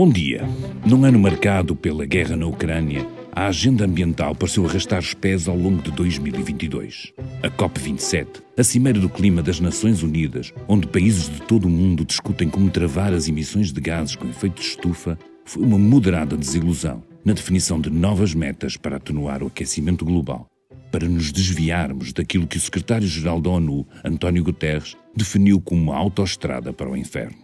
Bom dia. Num ano marcado pela guerra na Ucrânia, a agenda ambiental pareceu arrastar os pés ao longo de 2022. A COP27, a Cimeira do Clima das Nações Unidas, onde países de todo o mundo discutem como travar as emissões de gases com efeito de estufa, foi uma moderada desilusão na definição de novas metas para atenuar o aquecimento global, para nos desviarmos daquilo que o secretário-geral da ONU, António Guterres, definiu como uma autoestrada para o inferno.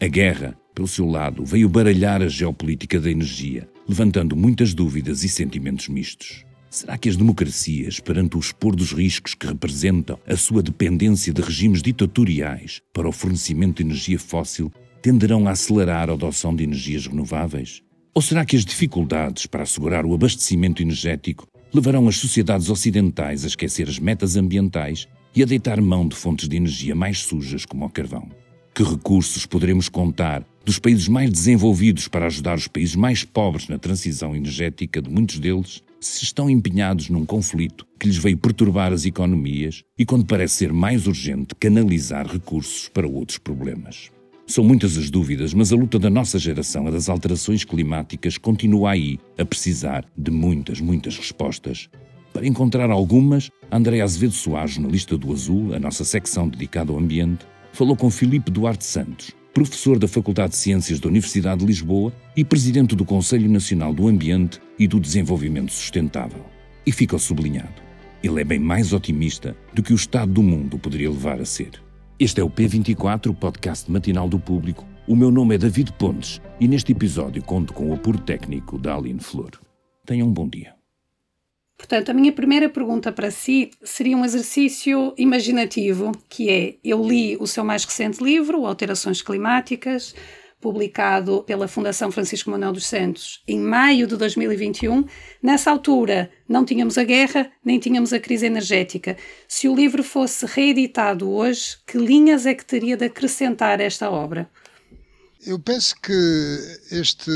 A guerra pelo seu lado, veio baralhar a geopolítica da energia, levantando muitas dúvidas e sentimentos mistos. Será que as democracias, perante o expor dos riscos que representam a sua dependência de regimes ditatoriais para o fornecimento de energia fóssil, tenderão a acelerar a adoção de energias renováveis? Ou será que as dificuldades para assegurar o abastecimento energético levarão as sociedades ocidentais a esquecer as metas ambientais e a deitar mão de fontes de energia mais sujas como o carvão? Que recursos poderemos contar dos países mais desenvolvidos para ajudar os países mais pobres na transição energética de muitos deles, se estão empenhados num conflito que lhes veio perturbar as economias e quando parece ser mais urgente canalizar recursos para outros problemas. São muitas as dúvidas, mas a luta da nossa geração, a das alterações climáticas, continua aí a precisar de muitas, muitas respostas. Para encontrar algumas, André Azevedo Soares, jornalista do Azul, a nossa secção dedicada ao ambiente, falou com Filipe Duarte Santos, professor da Faculdade de Ciências da Universidade de Lisboa e presidente do Conselho Nacional do Ambiente e do Desenvolvimento Sustentável. E fica sublinhado: ele é bem mais otimista do que o estado do mundo poderia levar a ser. Este é o P24, o podcast matinal do público. O meu nome é David Pontes e neste episódio conto com o apoio técnico da Aline Flor. Tenham um bom dia. Portanto, a minha primeira pergunta para si seria um exercício imaginativo, que é: eu li o seu mais recente livro, Alterações Climáticas, publicado pela Fundação Francisco Manuel dos Santos em maio de 2021. Nessa altura, não tínhamos a guerra, nem tínhamos a crise energética. Se o livro fosse reeditado hoje, que linhas é que teria de acrescentar esta obra? Eu penso que este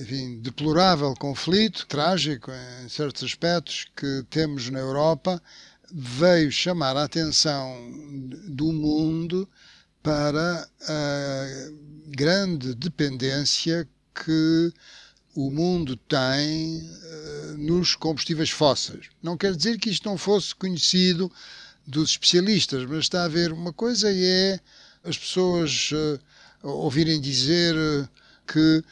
enfim, deplorável conflito, trágico em certos aspectos, que temos na Europa, veio chamar a atenção do mundo para a grande dependência que o mundo tem eh, nos combustíveis fósseis. Não quer dizer que isto não fosse conhecido dos especialistas, mas está a haver uma coisa é as pessoas eh, ouvirem dizer eh, que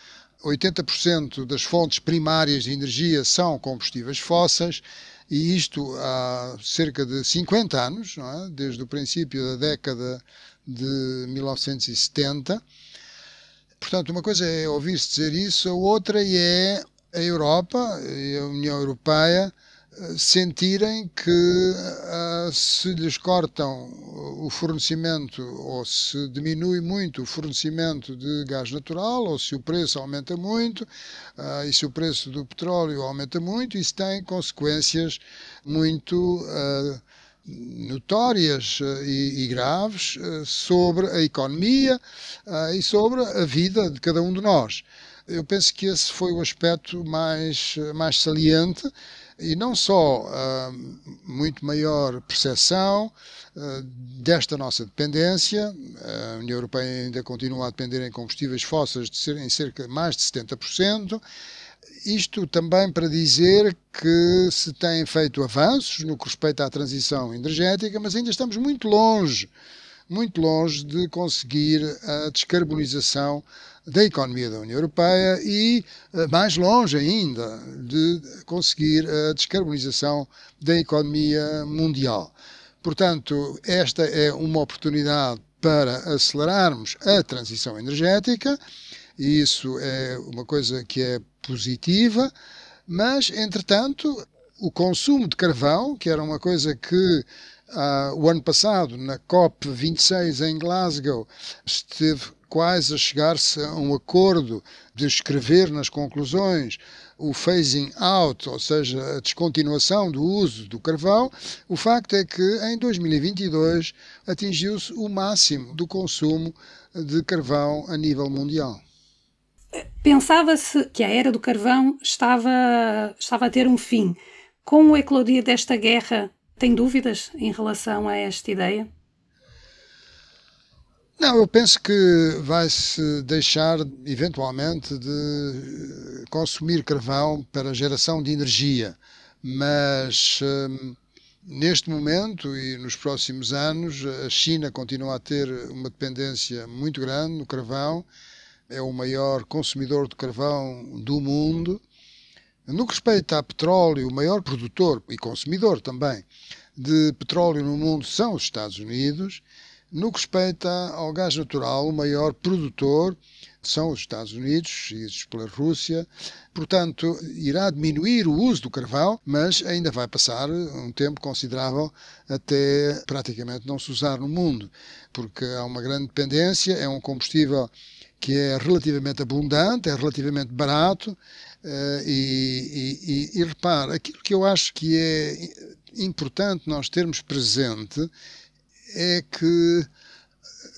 80% das fontes primárias de energia são combustíveis fósseis, e isto há cerca de 50 anos, é? desde o princípio da década de 1970. Portanto, uma coisa é ouvir-se dizer isso, a outra é a Europa e a União Europeia sentirem que uh, se lhes cortam o fornecimento ou se diminui muito o fornecimento de gás natural ou se o preço aumenta muito uh, e se o preço do petróleo aumenta muito, isso tem consequências muito uh, notórias e, graves sobre a economia e sobre a vida de cada um de nós. Eu penso que esse foi o aspecto mais, mais saliente e não só uh, muito maior percepção uh, desta nossa dependência, a União Europeia ainda continua a depender em combustíveis fósseis de ser, em cerca mais de 70%, isto também para dizer que se têm feito avanços no que respeita à transição energética, mas ainda estamos muito longe, muito longe de conseguir a descarbonização da economia da União Europeia e, eh, mais longe ainda, de conseguir a descarbonização da economia mundial. Portanto, esta é uma oportunidade para acelerarmos a transição energética, e isso é uma coisa que é positiva, mas, entretanto, o consumo de carvão, que era uma coisa que ah, o ano passado, na COP26 em Glasgow, esteve quase a chegar-se a um acordo de escrever nas conclusões o phasing out, ou seja, a descontinuação do uso do carvão, o facto é que em 2022 atingiu-se o máximo do consumo de carvão a nível mundial. Pensava-se que a era do carvão estava, estava a ter um fim. Com o eclodir desta guerra, tem dúvidas em relação a esta ideia? Não, eu penso que vai-se deixar eventualmente de consumir carvão para geração de energia, mas hum, neste momento e nos próximos anos a China continua a ter uma dependência muito grande no carvão, é o maior consumidor de carvão do mundo. No que respeita a petróleo, o maior produtor e consumidor também de petróleo no mundo são os Estados Unidos. No que respeita ao gás natural, o maior produtor são os Estados Unidos, seguidos pela Rússia. Portanto, irá diminuir o uso do carvão, mas ainda vai passar um tempo considerável até praticamente não se usar no mundo, porque há uma grande dependência, é um combustível que é relativamente abundante, é relativamente barato. Uh, e, e, e, e repare, aquilo que eu acho que é importante nós termos presente é que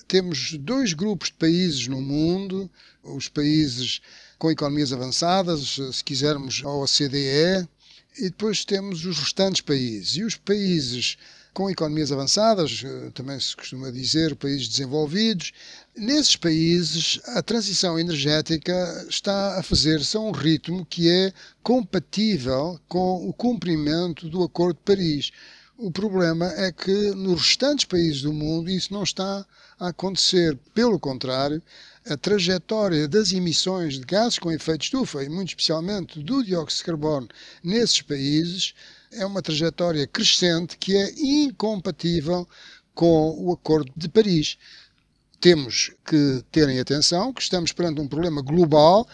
temos dois grupos de países no mundo, os países com economias avançadas, se quisermos a OCDE, e depois temos os restantes países. E os países com economias avançadas, também se costuma dizer países desenvolvidos, nesses países a transição energética está a fazer-se a um ritmo que é compatível com o cumprimento do Acordo de Paris. O problema é que nos restantes países do mundo isso não está a acontecer. Pelo contrário, a trajetória das emissões de gases com efeito estufa, e muito especialmente do dióxido de carbono, nesses países, é uma trajetória crescente que é incompatível com o Acordo de Paris. Temos que terem atenção que estamos perante um problema global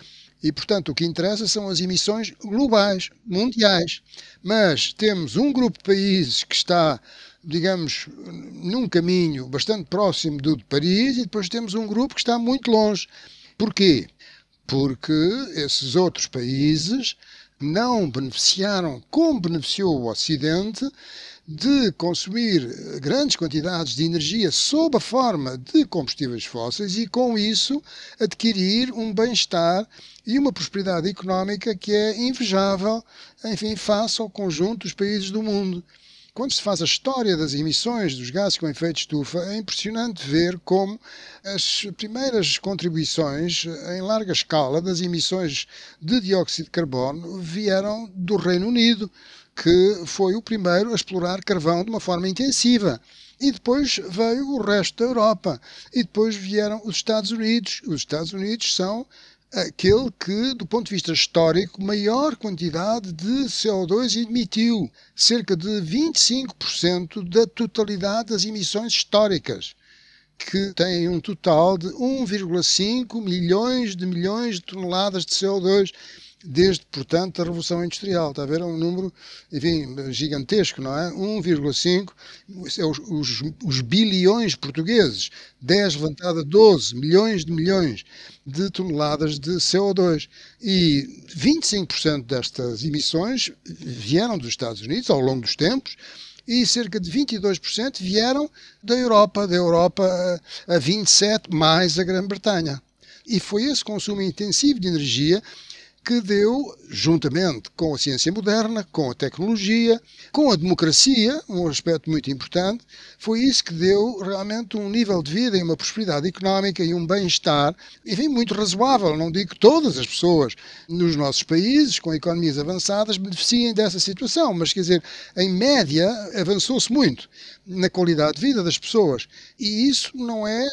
e, portanto, o que interessa são as emissões globais, mundiais. Mas temos um grupo de países que está, digamos, num caminho bastante próximo do de Paris e depois temos um grupo que está muito longe. Porquê? Porque esses outros países não beneficiaram, como beneficiou o Ocidente, de consumir grandes quantidades de energia sob a forma de combustíveis fósseis e, com isso, adquirir um bem-estar e uma prosperidade económica que é invejável, enfim, face ao conjunto dos países do mundo. Quando se faz a história das emissões dos gases com efeito estufa, é impressionante ver como as primeiras contribuições em larga escala das emissões de dióxido de carbono vieram do Reino Unido, que foi o primeiro a explorar carvão de uma forma intensiva. E depois veio o resto da Europa. E depois vieram os Estados Unidos. Os Estados Unidos são aquele que, do ponto de vista histórico, maior quantidade de CO2 emitiu, cerca de 25% da totalidade das emissões históricas, que têm um total de 1,5 milhões de milhões de toneladas de CO2 desde, portanto, a Revolução Industrial. Está a ver? É um número, enfim, gigantesco, não é? 1,5, é os, os, os, bilhões portugueses, 10 levantado a 12 milhões de milhões de toneladas de CO2. E 25% destas emissões vieram dos Estados Unidos ao longo dos tempos, e cerca de 22% vieram da Europa, da Europa a 27, mais a Grã-Bretanha. E foi esse consumo intensivo de energia que deu, juntamente com a ciência moderna, com a tecnologia, com a democracia, um aspecto muito importante, foi isso que deu realmente um nível de vida e uma prosperidade económica e um bem-estar, enfim, muito razoável. Não digo que todas as pessoas nos nossos países, com economias avançadas, beneficiem dessa situação, mas quer dizer, em média, avançou-se muito na qualidade de vida das pessoas. E isso não é,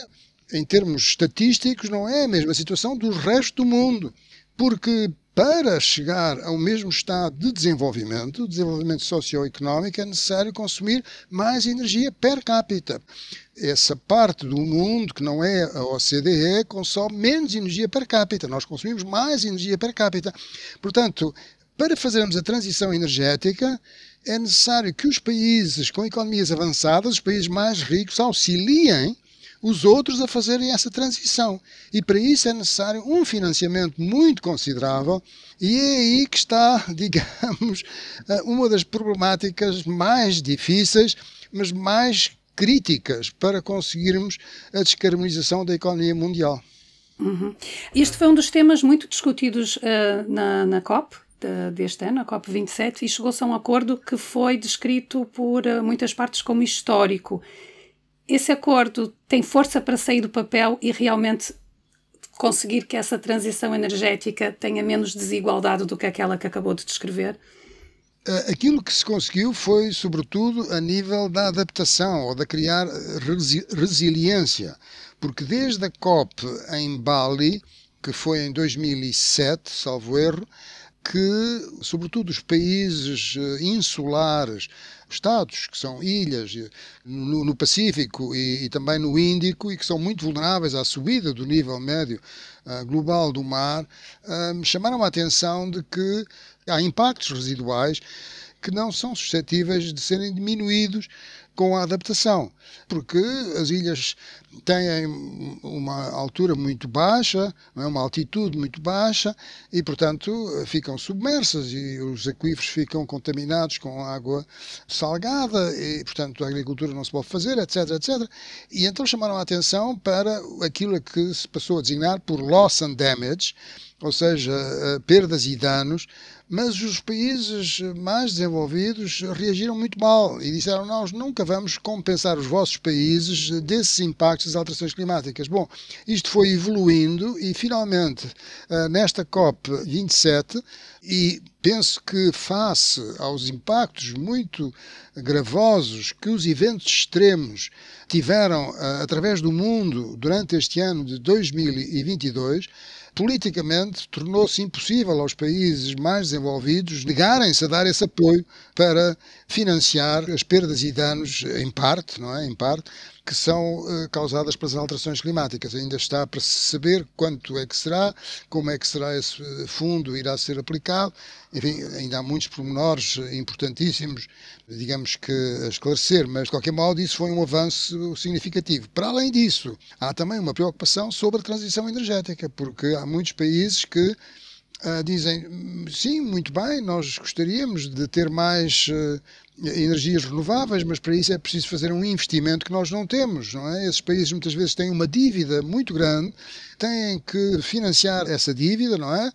em termos estatísticos, não é a mesma situação do resto do mundo. Porque para chegar ao mesmo estado de desenvolvimento, desenvolvimento socioeconómico, é necessário consumir mais energia per capita. Essa parte do mundo que não é a OCDE consome menos energia per capita. Nós consumimos mais energia per capita. Portanto, para fazermos a transição energética, é necessário que os países com economias avançadas, os países mais ricos, auxiliem os outros a fazerem essa transição. E para isso é necessário um financiamento muito considerável, e é aí que está, digamos, eh, uma das problemáticas mais difíceis, mas mais críticas para conseguirmos a descarbonização da economia mundial. Uhum. Este foi um dos temas muito discutidos uh, na, na COP, deste ano, a COP27, e chegou-se a um acordo que foi descrito por uh, muitas partes como histórico esse acordo tem força para sair do papel e realmente conseguir que essa transição energética tenha menos desigualdade do que aquela que acabou de descrever? Eh, aquilo que se conseguiu foi, sobretudo, a nível da adaptação ou de criar resi resiliência, porque desde a COP em Bali, que foi em 2007, salvo erro, que, sobretudo, os países eh, insulares, estados que são ilhas eh, no, no Pacífico e, e, também no Índico e que são muito vulneráveis à subida do nível médio uh, global do mar, uh, chamaram a atenção de que há impactos residuais que não são suscetíveis de serem diminuídos com a adaptação, porque as ilhas têm uma altura muito baixa, é? uma altitude muito baixa e, portanto, ficam submersas e os aquíferos ficam contaminados com água salgada e, portanto, a agricultura não se pode fazer, etc, etc. E então chamaram a atenção para aquilo que se passou a designar por loss and damage, ou seja, eh, perdas e danos, mas os países mais desenvolvidos reagiram muito mal e disseram: Nós nunca vamos compensar os vossos países desses impactos das alterações climáticas. Bom, isto foi evoluindo e finalmente, eh, nesta COP27, e penso que face aos impactos muito gravosos que os eventos extremos tiveram eh, através do mundo durante este ano de 2022, politicamente tornou-se impossível aos países mais desenvolvidos negarem-se a dar esse apoio para financiar as perdas e danos, em parte, não é? Em parte, que são uh, causadas pelas alterações climáticas. Ainda está para se saber quanto é que será, como é que será esse eh, fundo irá ser aplicado. Enfim, ainda há muitos pormenores importantíssimos, digamos que a esclarecer, mas de qualquer modo isso foi um avanço significativo. Para além disso, há também uma preocupação sobre a transição energética, porque há muitos países que uh, dizem sim, muito bem, nós gostaríamos de ter mais uh, energias renováveis, mas para isso é preciso fazer um investimento que nós não temos, não é? Esses países muitas vezes têm uma dívida muito grande, têm que financiar essa dívida, não é?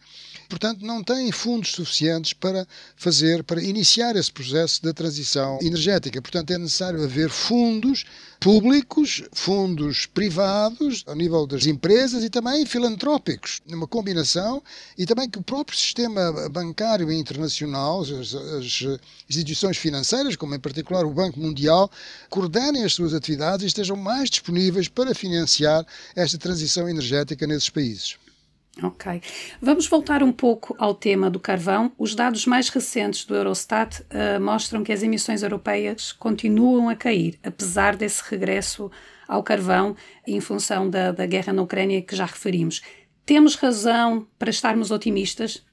Portanto, não têm fundos suficientes para fazer, para iniciar esse processo da transição energética. Portanto, é necessário haver fundos públicos, fundos privados, ao nível das empresas e também filantrópicos, numa combinação, e também que o próprio sistema bancário internacional, as, as instituições financeiras, como em particular o Banco Mundial, coordenem as suas atividades e estejam mais disponíveis para financiar esta transição energética nesses países. Ok. Vamos voltar um pouco ao tema do carvão. Os dados mais recentes do Eurostat uh, mostram que as emissões europeias continuam a cair, apesar desse regresso ao carvão em função da, da guerra na Ucrânia que já referimos. Temos razão para estarmos otimistas?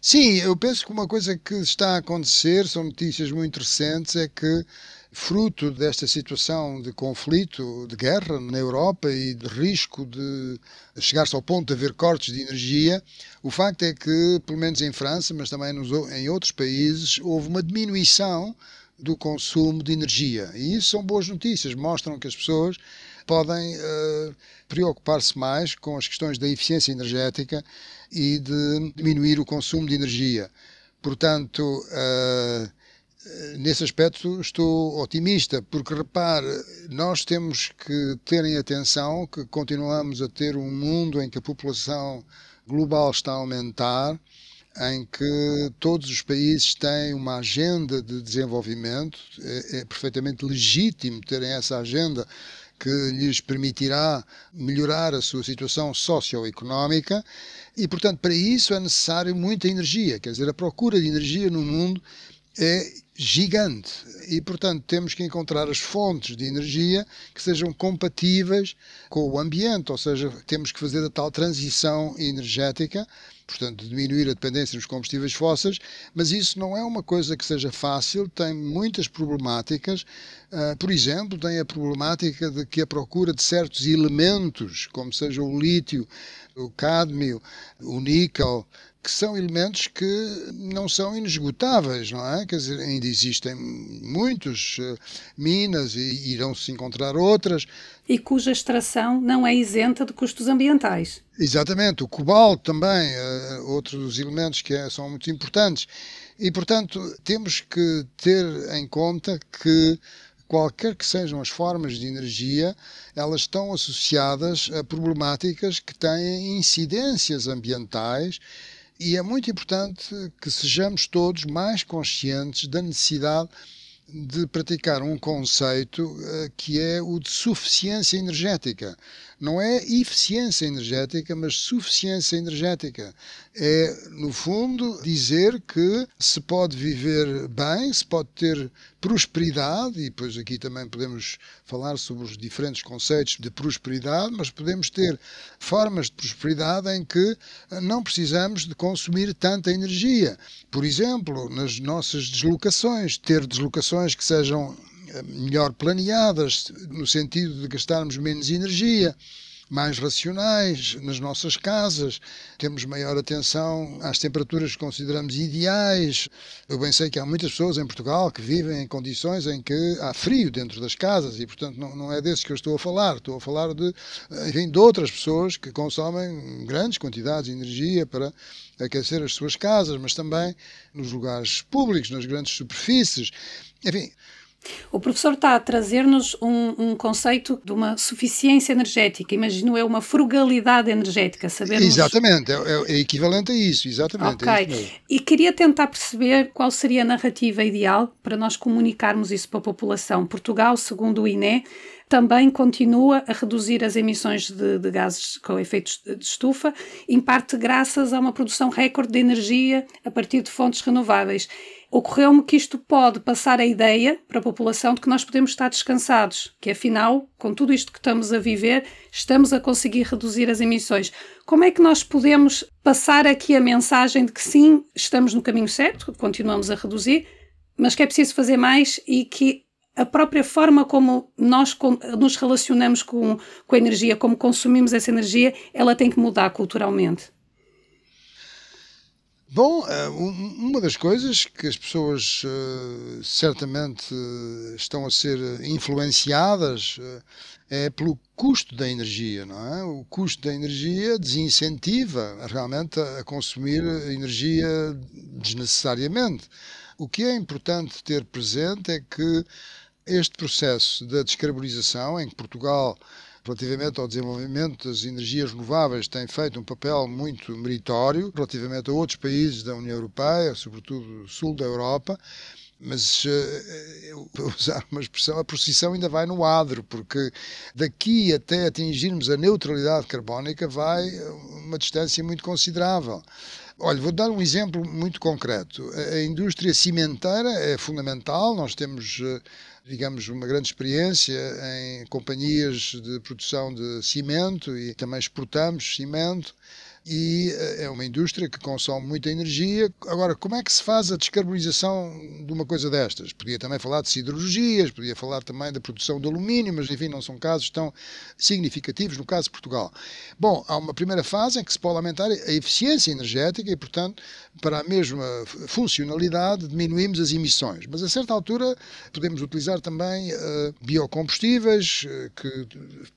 Sim, eu penso que uma coisa que está a acontecer, são notícias muito recentes, é que fruto desta situação de conflito, de guerra na Europa e de risco de chegar-se ao ponto de haver cortes de energia, o facto é que, pelo menos em França, mas também nos, em outros países, houve uma diminuição do consumo de energia. E isso são boas notícias, mostram que as pessoas podem uh, preocupar-se mais com as questões da eficiência energética e de diminuir o consumo de energia. Portanto, uh, nesse aspecto estou otimista, porque repare, nós temos que ter em atenção que continuamos a ter um mundo em que a população global está a aumentar, em que todos os países têm uma agenda de desenvolvimento, é, é perfeitamente legítimo terem essa agenda que lhes permitirá melhorar a sua situação socioeconómica e, portanto, para isso é necessário muita energia, quer dizer, a procura de energia no mundo é gigante e, portanto, temos que encontrar as fontes de energia que sejam compatíveis com o ambiente, ou seja, temos que fazer a tal transição energética, portanto, diminuir a dependência dos combustíveis fósseis, mas isso não é uma coisa que seja fácil, tem muitas problemáticas. Uh, por exemplo, tem a problemática de que a procura de certos elementos, como seja o lítio, o cádmio, o níquel, que são elementos que não são inesgotáveis, não é? Quer dizer, ainda existem muitos uh, minas e irão-se encontrar outras. E cuja extração não é isenta de custos ambientais. Exatamente. O cobalto também, uh, outros elementos que é, são muito importantes. E, portanto, temos que ter em conta que qualquer que sejam as formas de energia, elas estão associadas a problemáticas que têm incidências ambientais e é muito importante que sejamos todos mais conscientes da necessidade de praticar um conceito eh, que é o de suficiência energética. Não é eficiência energética, mas suficiência energética. É, no fundo, dizer que se pode viver bem, se pode ter prosperidade, e depois aqui também podemos falar sobre os diferentes conceitos de prosperidade, mas podemos ter formas de prosperidade em que não precisamos de consumir tanta energia. Por exemplo, nas nossas deslocações, ter deslocações que sejam melhor planeadas, no sentido de gastarmos menos energia, mais racionais nas nossas casas, temos maior atenção às temperaturas que consideramos ideais. Eu bem sei que há muitas pessoas em Portugal que vivem em condições em que há frio dentro das casas e, portanto, não, não é desses que eu estou a falar. Estou a falar de, enfim, de outras pessoas que consomem grandes quantidades de energia para aquecer as suas casas, mas também nos lugares públicos, nas grandes superfícies. Enfim, o professor está a trazer-nos um, um, conceito de uma suficiência energética, imagino é uma frugalidade energética, sabermos... Exatamente, é, é, é equivalente a isso, exatamente. Ok, é e queria tentar perceber qual seria a narrativa ideal para nós comunicarmos isso para a população. Portugal, segundo o INE, também continua a reduzir as emissões de, de gases com efeitos de estufa, em parte graças a uma produção recorde de energia a partir de fontes renováveis ocorreu-me que isto pode passar a ideia para a população de que nós podemos estar descansados, que afinal, com tudo isto que estamos a viver, estamos a conseguir reduzir as emissões. Como é que nós podemos passar aqui a mensagem de que sim, estamos no caminho certo, continuamos a reduzir, mas que é preciso fazer mais e que a própria forma como nós nos relacionamos com, com a energia, como consumimos essa energia, ela tem que mudar culturalmente? Bom, eh, uma das coisas que as pessoas eh, certamente eh, estão a ser influenciadas é pelo custo da energia, não é? O custo da energia desincentiva realmente a consumir energia desnecessariamente. O que é importante ter presente é que este processo da descarbonização, em que Portugal relativamente ao desenvolvimento das energias renováveis, tem feito um papel muito meritório relativamente a outros países da União Europeia, sobretudo sul da Europa, mas eh, para usar uma expressão, a procissão ainda vai no adro, porque daqui até atingirmos a neutralidade carbónica vai uma distância muito considerável. Olha, vou dar um exemplo muito concreto. A indústria cimenteira é fundamental, nós temos eh, digamos, uma grande experiência em companhias de produção de cimento e também exportamos cimento e eh, é uma indústria que consome muita energia. Agora, como é que se faz a descarbonização de uma coisa destas? Podia também falar de siderurgias, podia falar também da produção de alumínio, mas enfim, não são casos tão significativos no caso de Portugal. Bom, há uma primeira fase em que se pode aumentar a eficiência energética e, portanto, para a mesma funcionalidade, diminuímos as emissões. Mas a certa altura podemos utilizar também uh, biocombustíveis uh, que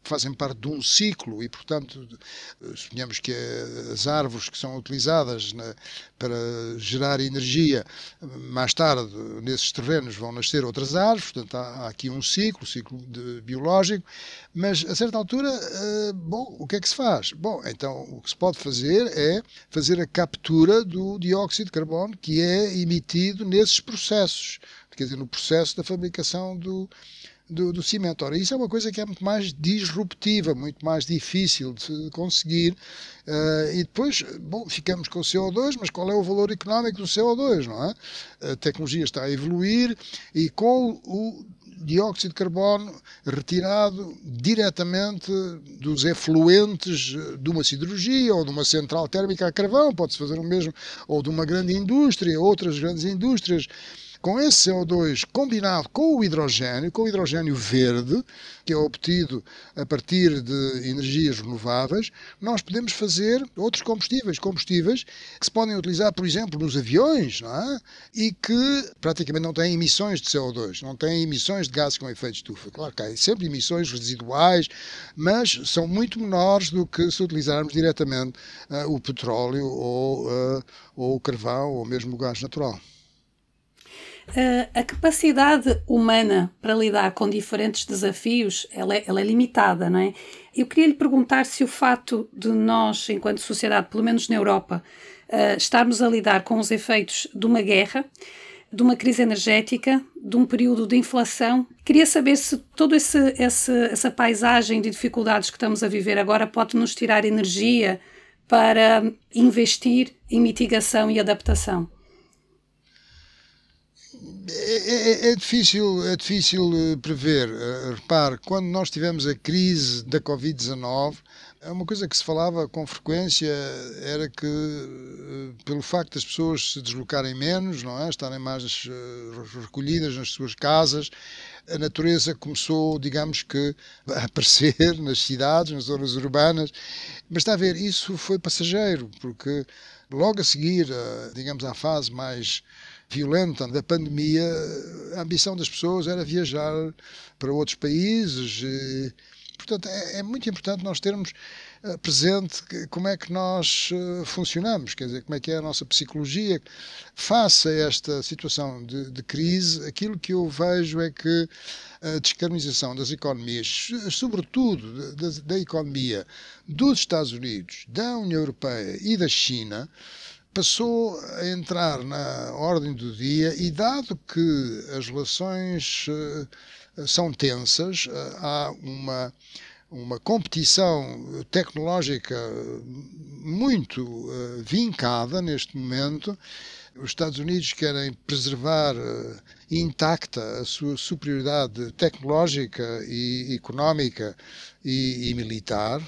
fazem parte de um ciclo e, portanto, suponhamos que é as árvores que são utilizadas na, para gerar energia, mais tarde nesses terrenos vão nascer outras árvores, portanto há, há aqui um ciclo, ciclo de, biológico, mas a certa altura, uh, bom, o que é que se faz? Bom, então o que se pode fazer é fazer a captura do dióxido de carbono que é emitido nesses processos, quer dizer, no processo da fabricação do, do, do. Ora, isso é uma coisa que é muito mais disruptiva, muito mais difícil de conseguir. Uh, e depois, bom, ficamos com o CO2, mas qual é o valor económico do CO2, não é? A tecnologia está a evoluir e com o dióxido de carbono retirado diretamente dos efluentes de uma siderurgia ou de uma central térmica a carvão, pode-se fazer o mesmo, ou de uma grande indústria, outras grandes indústrias com esse CO2 combinado com o hidrogênio, com o hidrogênio verde, que é obtido a partir de energias renováveis, nós podemos fazer outros combustíveis, combustíveis que se podem utilizar, por exemplo, nos aviões, é? e que praticamente não têm emissões de CO2, não têm emissões de gases com efeito de estufa. Claro que há sempre emissões residuais, mas são muito menores do que se utilizarmos diretamente uh, o petróleo ou, uh, ou o carvão ou mesmo o gás natural. Uh, a capacidade humana para lidar com diferentes desafios ela é, ela é, limitada, não é? Eu queria lhe perguntar se o fato de nós, enquanto sociedade, pelo menos na Europa, uh, estarmos a lidar com os efeitos de uma guerra, de uma crise energética, de um período de inflação. Queria saber se toda essa paisagem de dificuldades que estamos a viver agora pode nos tirar energia para investir em mitigação e adaptação. É, é, é, difícil, é difícil eh, prever. Uh, repare, quando nós tivemos a crise da Covid-19, uma coisa que se falava com frequência era que, uh, pelo facto das pessoas se deslocarem menos, não é? estarem mais recolhidas nas suas casas, a natureza começou, digamos que, a aparecer nas cidades, nas zonas urbanas. Mas está a ver, isso foi passageiro, porque logo a seguir, digamos, à fase mais violenta da pandemia, a ambição das pessoas era viajar para outros países. E, portanto, é, é, muito importante nós termos eh, presente como é que nós eh, funcionamos, quer dizer, como é que é a nossa psicologia. Face a esta situação de, de crise, aquilo que eu vejo é que a descarbonização das economias, sobretudo da, da economia dos Estados Unidos, da União Europeia e da China, passou a entrar na ordem do dia e, dado que as relações uh, são tensas, uh, há uma, uma competição tecnológica muito uh, vincada neste momento. Os Estados Unidos querem preservar intacta a sua superioridade tecnológica e económica e, e militar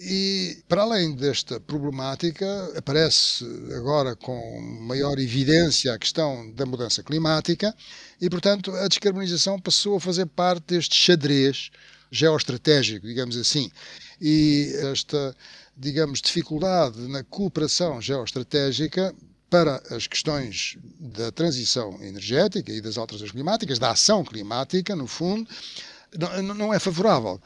e, para além desta problemática, aparece agora com maior evidência a questão da mudança climática e, portanto, a descarbonização passou a fazer parte deste xadrez geoestratégico, digamos assim. E esta, digamos, dificuldade na cooperação geoestratégica para as questões da transição energética e das alterações climáticas, da ação climática, no fundo, não é favorável.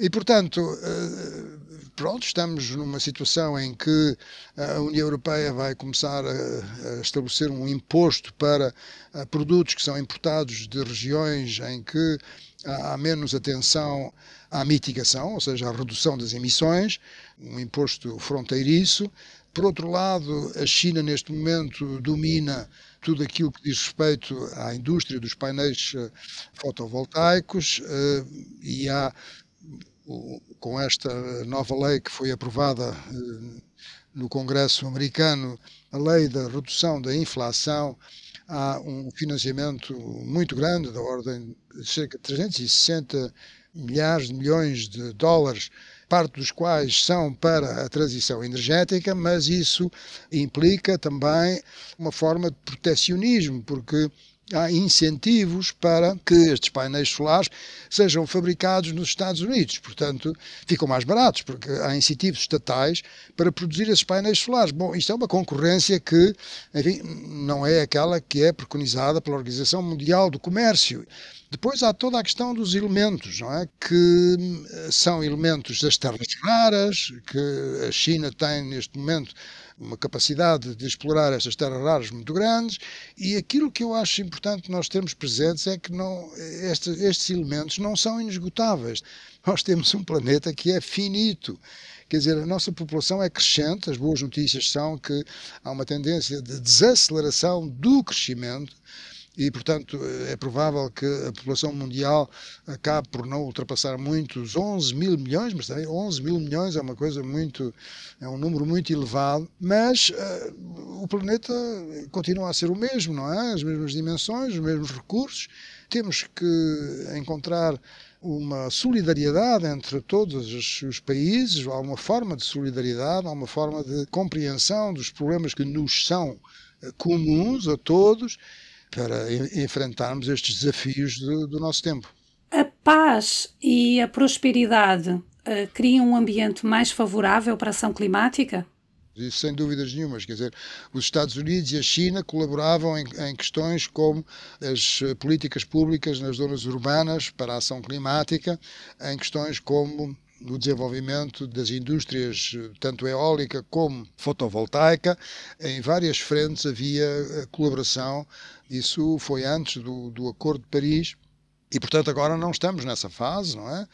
E, portanto, eh, pronto, estamos numa situação em que a União Europeia vai começar a, estabelecer um imposto para eh, produtos que são importados de regiões em que há menos atenção à mitigação, ou seja, à redução das emissões, um imposto fronteiriço. Por outro lado, a China neste momento domina tudo aquilo que diz respeito à indústria dos painéis eh, fotovoltaicos e há com esta nova lei que foi aprovada eh, no Congresso americano, a lei da redução da inflação, há um financiamento muito grande, da ordem de cerca de 360 milhares de milhões de dólares, parte dos quais são para a transição energética, mas isso implica também uma forma de protecionismo, porque há incentivos para que estes painéis solares sejam fabricados nos Estados Unidos. Portanto, ficam mais baratos, porque há incentivos estatais para produzir esses painéis solares. Bom, isto é uma concorrência que, enfim, não é aquela que é preconizada pela Organização Mundial do Comércio. Depois há toda a questão dos elementos, não é? Que eh, são elementos das terras raras, que a China tem neste momento uma capacidade de explorar estas terras raras muito grandes e aquilo que eu acho importante nós termos presentes é que não, estes, estes elementos não são inesgotáveis. Nós temos um planeta que é finito. Quer dizer, a nossa população é crescente, as boas notícias são que há uma tendência de desaceleração do crescimento e, portanto, é provável que a população mundial acabe por não ultrapassar muito os 11 mil milhões, mas também 11 mil milhões é uma coisa muito, é um número muito elevado, mas uh, o planeta continua a ser o mesmo, não é? As mesmas dimensões, os mesmos recursos. Temos que encontrar uma solidariedade entre todos os países, há uma forma de solidariedade, há uma forma de compreensão dos problemas que nos são eh, comuns a todos para enfrentarmos estes desafios do, do nosso tempo. A paz e a prosperidade uh, criam um ambiente mais favorável para a ação climática? Isso sem dúvidas nenhumas. Quer dizer, os Estados Unidos e a China colaboravam em, em, questões como as políticas públicas nas zonas urbanas para a ação climática, em questões como o desenvolvimento das indústrias, tanto eólica como fotovoltaica. Em várias frentes havia eh, colaboração. Isso foi antes do, do Acordo de Paris. E, portanto, agora não estamos nessa fase, não é?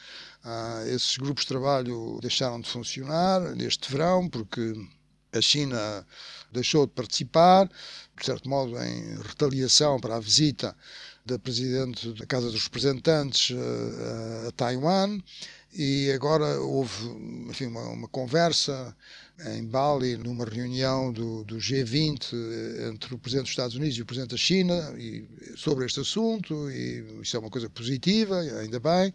Ah, esses grupos de trabalho deixaram de funcionar neste verão, porque a China deixou de participar, de certo modo, em retaliação para a visita da Presidente da Casa dos Representantes eh, a Taiwan e agora houve enfim, uma, uma, conversa em Bali, numa reunião do, do, G20 eh, entre o Presidente dos Estados Unidos e o Presidente da China e, sobre este assunto, e isso é uma coisa positiva, ainda bem,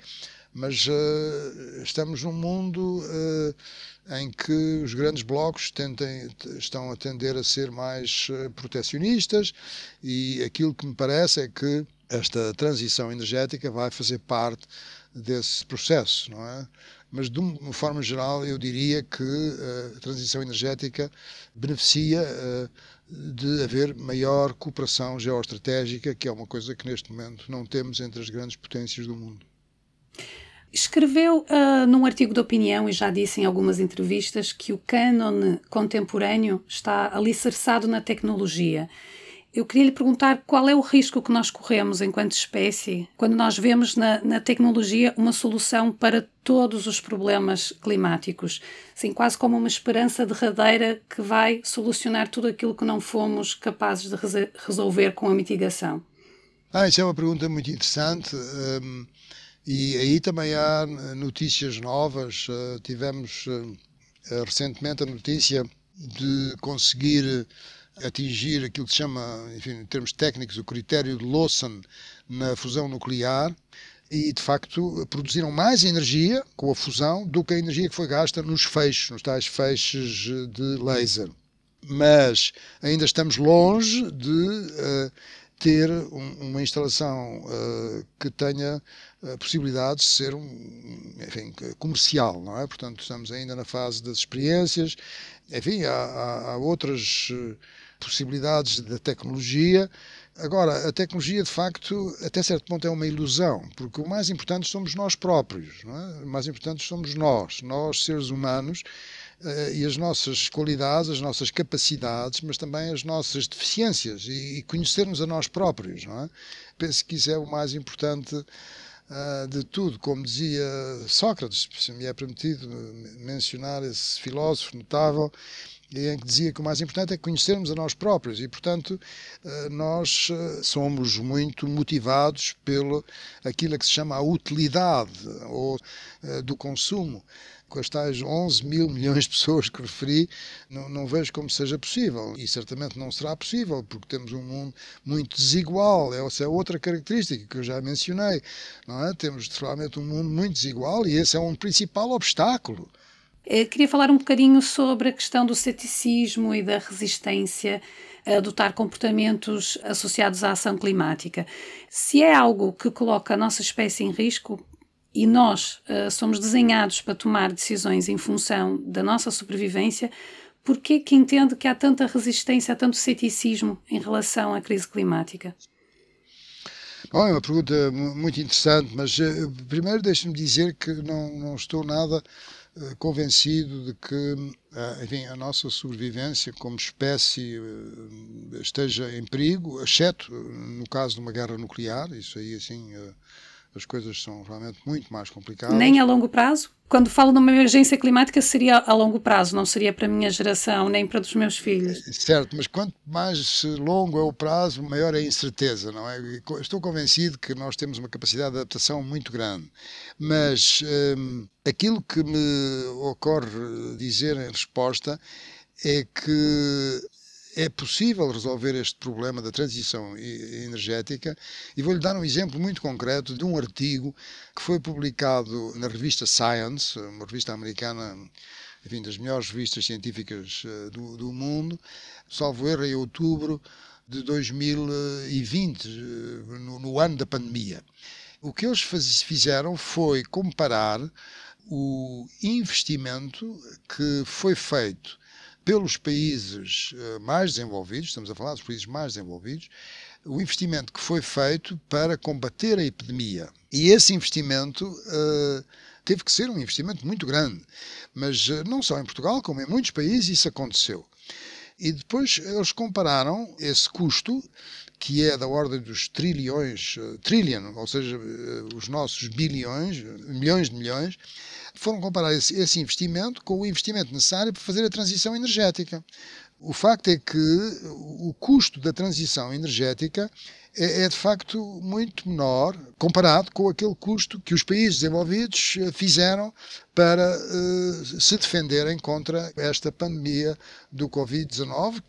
mas uh, estamos num mundo uh, em que os grandes blocos tentem, estão a tender a ser mais uh, protecionistas e aquilo que me parece é que esta transição energética vai fazer parte desse processo, não é? Mas de uma forma geral eu diria que eh, a transição energética beneficia uh, de haver maior cooperação geoestratégica, que é uma coisa que neste momento não temos entre as grandes potências do mundo. Escreveu uh, num artigo de opinião e já disse em algumas entrevistas que o cânone contemporâneo está alicerçado na tecnologia eu queria lhe perguntar qual é o risco que nós corremos enquanto espécie quando nós vemos na, na tecnologia uma solução para todos os problemas climáticos, assim, quase como uma esperança derradeira que vai solucionar tudo aquilo que não fomos capazes de resolver com a mitigação. Ah, isso é uma pergunta muito interessante. Um, e aí também há notícias novas. Uh, tivemos uh, recentemente a notícia de conseguir atingir aquilo que se chama, enfim, em termos técnicos, o critério de Lawson na fusão nuclear e, de facto, produziram mais energia com a fusão do que a energia que foi gasta nos feixes, nos tais feixes de laser. Mas ainda estamos longe de uh, ter um, uma instalação uh, que tenha a possibilidade de ser um, enfim, comercial, não é? Portanto, estamos ainda na fase das experiências. Enfim, há, há, há outras uh, possibilidades da tecnologia. Agora, a tecnologia, de facto, até certo ponto é uma ilusão, porque o mais importante somos nós próprios, é? o mais importante somos nós, nós, seres humanos, uh, e as nossas qualidades, as nossas capacidades, mas também as nossas deficiências, e, conhecermos a nós próprios. É? Penso que isso é o mais importante. Uh, de tudo, como dizia Sócrates, se me é permitido mencionar esse filósofo notável, em que dizia que o mais importante é conhecermos a nós próprios e, portanto, eh, nós eh, somos muito motivados pelo aquilo que se chama a utilidade ou eh, do consumo. Com as tais 11 mil milhões de pessoas que referi, não, não vejo como seja possível. E certamente não será possível, porque temos um mundo muito desigual. Essa é outra característica que eu já mencionei. Não é? Temos realmente um mundo muito desigual e esse é um principal obstáculo queria falar um bocadinho sobre a questão do ceticismo e da resistência a adotar comportamentos associados à ação climática. Se é algo que coloca a nossa espécie em risco, e nós uh, somos desenhados para tomar decisões em função da nossa sobrevivência, por que que entende que há tanta resistência, há tanto ceticismo em relação à crise climática? Bom, é uma pergunta muito interessante, mas uh, primeiro deixe-me dizer que não, não estou nada eh, convencido de que eh, enfim, a nossa sobrevivência como espécie eh, esteja em perigo, exceto no caso de uma guerra nuclear, isso aí assim as coisas são realmente muito mais complicadas. Nem a longo prazo? Quando falo numa emergência climática seria a longo prazo, não seria para a minha geração, nem para os meus filhos. Certo, mas quanto mais longo é o prazo, maior é a incerteza, não é? Estou convencido que nós temos uma capacidade de adaptação muito grande, mas hum, aquilo que me ocorre dizer em resposta é que é possível resolver este problema da transição energética e vou-lhe dar um exemplo muito concreto de um artigo que foi publicado na revista Science, uma revista americana, enfim, das melhores revistas científicas eh, do, do mundo, salvo erro em outubro de 2020, eh, no, no ano da pandemia. O que eles faz, fizeram foi comparar o investimento que foi feito pelos países eh, mais desenvolvidos, estamos a falar dos países mais desenvolvidos, o investimento que foi feito para combater a epidemia. E esse investimento uh, teve que ser um investimento muito grande. Mas eh, não só em Portugal, como em muitos países isso aconteceu. E depois eles compararam esse custo, que é da ordem dos trilhões, uh, trillion, ou seja, uh, os nossos bilhões, milhões de milhões, foram comparar esse, esse investimento com o investimento necessário para fazer a transição energética. O facto é que o custo da transição energética é, é, de facto muito menor comparado com aquele custo que os países desenvolvidos eh, fizeram para uh, se defenderem contra esta pandemia do Covid-19.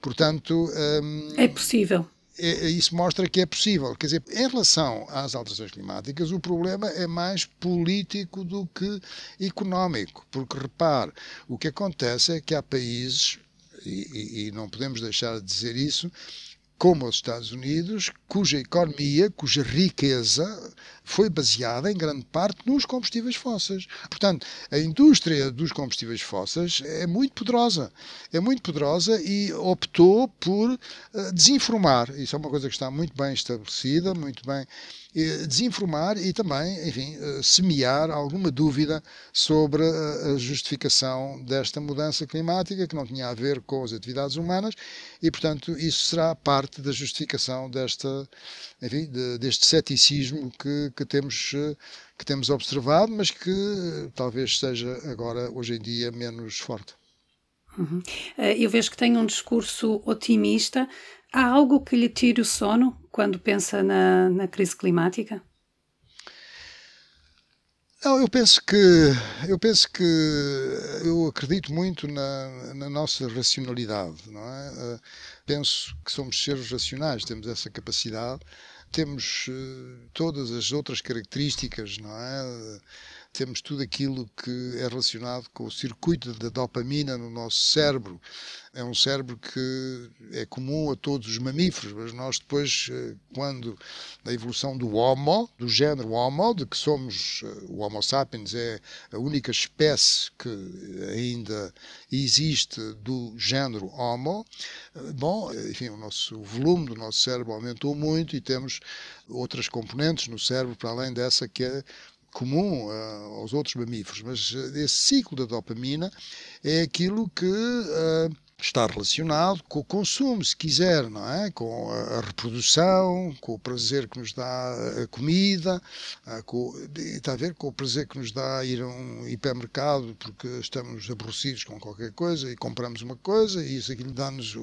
Portanto. Um, é possível. É, é, isso mostra que é possível. Quer dizer, em relação às alterações climáticas, o problema é mais político do que económico. Porque, repare, o que acontece é que há países e, e, não podemos deixar de dizer isso, como os Estados Unidos, cuja economia, cuja riqueza foi baseada em grande parte nos combustíveis fósseis. Portanto, a indústria dos combustíveis fósseis é muito poderosa. É muito poderosa e optou por uh, desinformar. Isso é uma coisa que está muito bem estabelecida, muito bem desinformar e também, enfim, eh, semear alguma dúvida sobre a justificação desta mudança climática que não tinha a ver com as atividades humanas e, portanto, isso será parte da justificação desta, enfim, de, deste ceticismo que, que temos eh, que temos observado, mas que eh, talvez seja agora hoje em dia menos forte. Uhum. Eu vejo que tem um discurso otimista. Há algo que lhe tire o sono quando pensa na, na crise climática? Não, eu penso que eu penso que eu acredito muito na, na nossa racionalidade, não é? Uh, penso que somos seres racionais, temos essa capacidade, temos uh, todas as outras características, não é? Temos tudo aquilo que é relacionado com o circuito da dopamina no nosso cérebro. É um cérebro que é comum a todos os mamíferos, mas nós depois, eh, quando na evolução do Homo, do género Homo, de que somos, eh, o Homo sapiens é a única espécie que ainda existe do género Homo, eh, bom, enfim, o nosso o volume do nosso cérebro aumentou muito e temos outras componentes no cérebro para além dessa que é comum uh, aos outros mamíferos, mas uh, esse ciclo da dopamina é aquilo que uh, está relacionado com o consumo, se quiser, não é? Com a reprodução, com o prazer que nos dá a comida, com, está a ver com o prazer que nos dá ir a um hipermercado porque estamos aborrecidos com qualquer coisa e compramos uma coisa e isso aquilo dá-nos,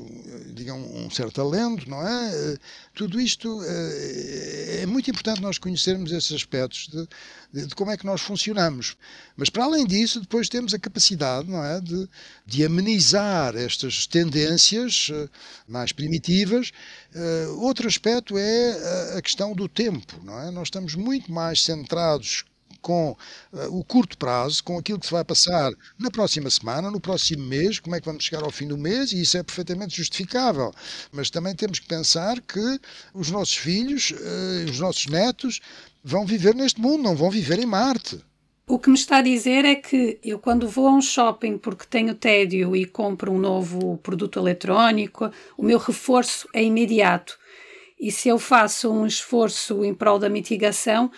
digamos, um certo alento, não é? Tudo isto é muito importante nós conhecermos esses aspectos de, de, como é que nós funcionamos. Mas para além disso, depois temos a capacidade, não é, de, de amenizar estas tendências uh, mais primitivas. Uh, outro aspecto é a questão do tempo, não é? Nós estamos muito mais centrados com uh, o curto prazo, com aquilo que se vai passar na próxima semana, no próximo mês, como é que vamos chegar ao fim do mês, e isso é perfeitamente justificável. Mas também temos que pensar que os nossos filhos, uh, os nossos netos, vão viver neste mundo, não vão viver em Marte. O que me está a dizer é que eu, quando vou a um shopping porque tenho tédio e compro um novo produto eletrónico, o meu reforço é imediato. E se eu faço um esforço em prol da mitigação,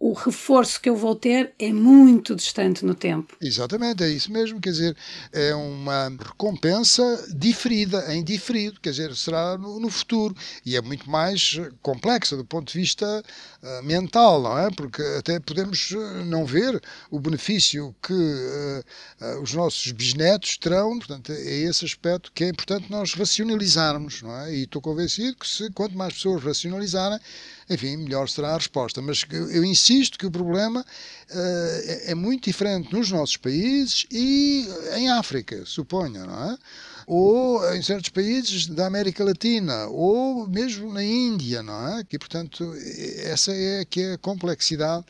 o reforço que eu vou ter é muito distante no tempo. Exatamente, é isso mesmo. Quer dizer, é uma recompensa diferida, em diferido, quer dizer, será no, no futuro. E é muito mais complexa do ponto de vista uh, mental, não é? Porque até podemos eh, não ver o benefício que uh, uh, os nossos bisnetos terão. Portanto, é esse aspecto que é importante nós racionalizarmos, não é? E estou convencido que se quanto mais pessoas racionalizarem, enfim, melhor será a resposta. Mas eu insisto que o problema uh, é muito diferente nos nossos países e em África, suponho, não é? ou em certos países da América Latina, ou mesmo na Índia, não é? E, portanto, essa é que é a complexidade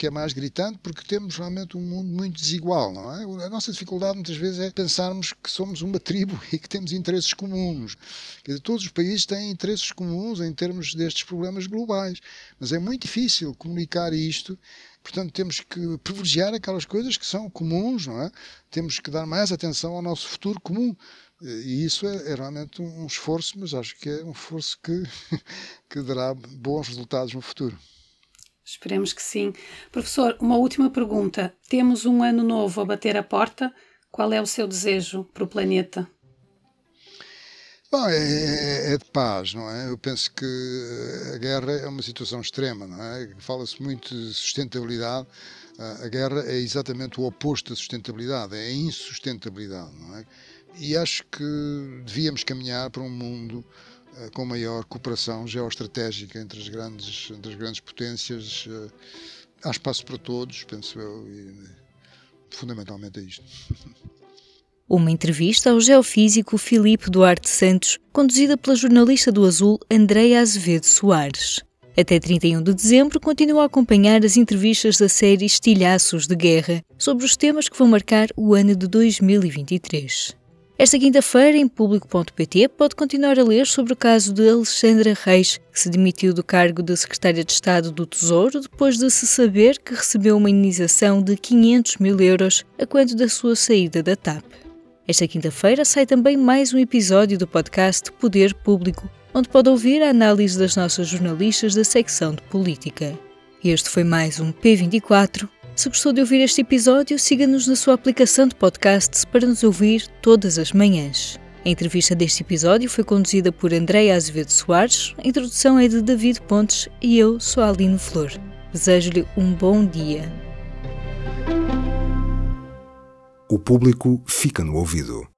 que é mais gritante, porque temos realmente um mundo muito desigual, não é? A nossa dificuldade muitas vezes é pensarmos que somos uma tribo e que temos interesses comuns. Quer dizer, todos os países têm interesses comuns em termos destes problemas globais, mas é muito difícil comunicar isto Portanto, temos que privilegiar aquelas coisas que são comuns, não é? Temos que dar mais atenção ao nosso futuro comum. E isso é, é realmente um esforço, mas acho que é um esforço que, que dará bons resultados no futuro. Esperemos que sim. Professor, uma última pergunta. Temos um ano novo a bater a porta. Qual é o seu desejo para o planeta? Bom, é, é, é, de paz, não é? Eu penso que a guerra é uma situação extrema, não é? Fala-se muito de sustentabilidade. A guerra é exatamente o oposto da sustentabilidade, é a insustentabilidade, não é? E acho que devíamos caminhar para um mundo com maior cooperação geoestratégica entre as grandes, entre as grandes potências. Eh, há espaço para todos, penso eu, e fundamentalmente é isto. Uma entrevista ao geofísico Filipe Duarte Santos, conduzida pela jornalista do Azul Andreia Azevedo Soares. Até 31 de dezembro, continua a acompanhar as entrevistas da série Estilhaços de Guerra sobre os temas que vão marcar o ano de 2023. Esta quinta-feira, em público.pt, pode continuar a ler sobre o caso de Alexandra Reis, que se demitiu do cargo de Secretária de Estado do Tesouro depois de se saber que recebeu uma indenização de 500 mil euros a quando da sua saída da TAP. Esta quinta-feira sai também mais um episódio do podcast Poder Público, onde pode ouvir a análise das nossas jornalistas da secção de política. Este foi mais um P24 se gostou de ouvir este episódio, siga-nos na sua aplicação de podcasts para nos ouvir todas as manhãs. A entrevista deste episódio foi conduzida por Andréa Azevedo Soares, a introdução é de David Pontes e eu sou a Aline Flor. Desejo-lhe um bom dia. O público fica no ouvido.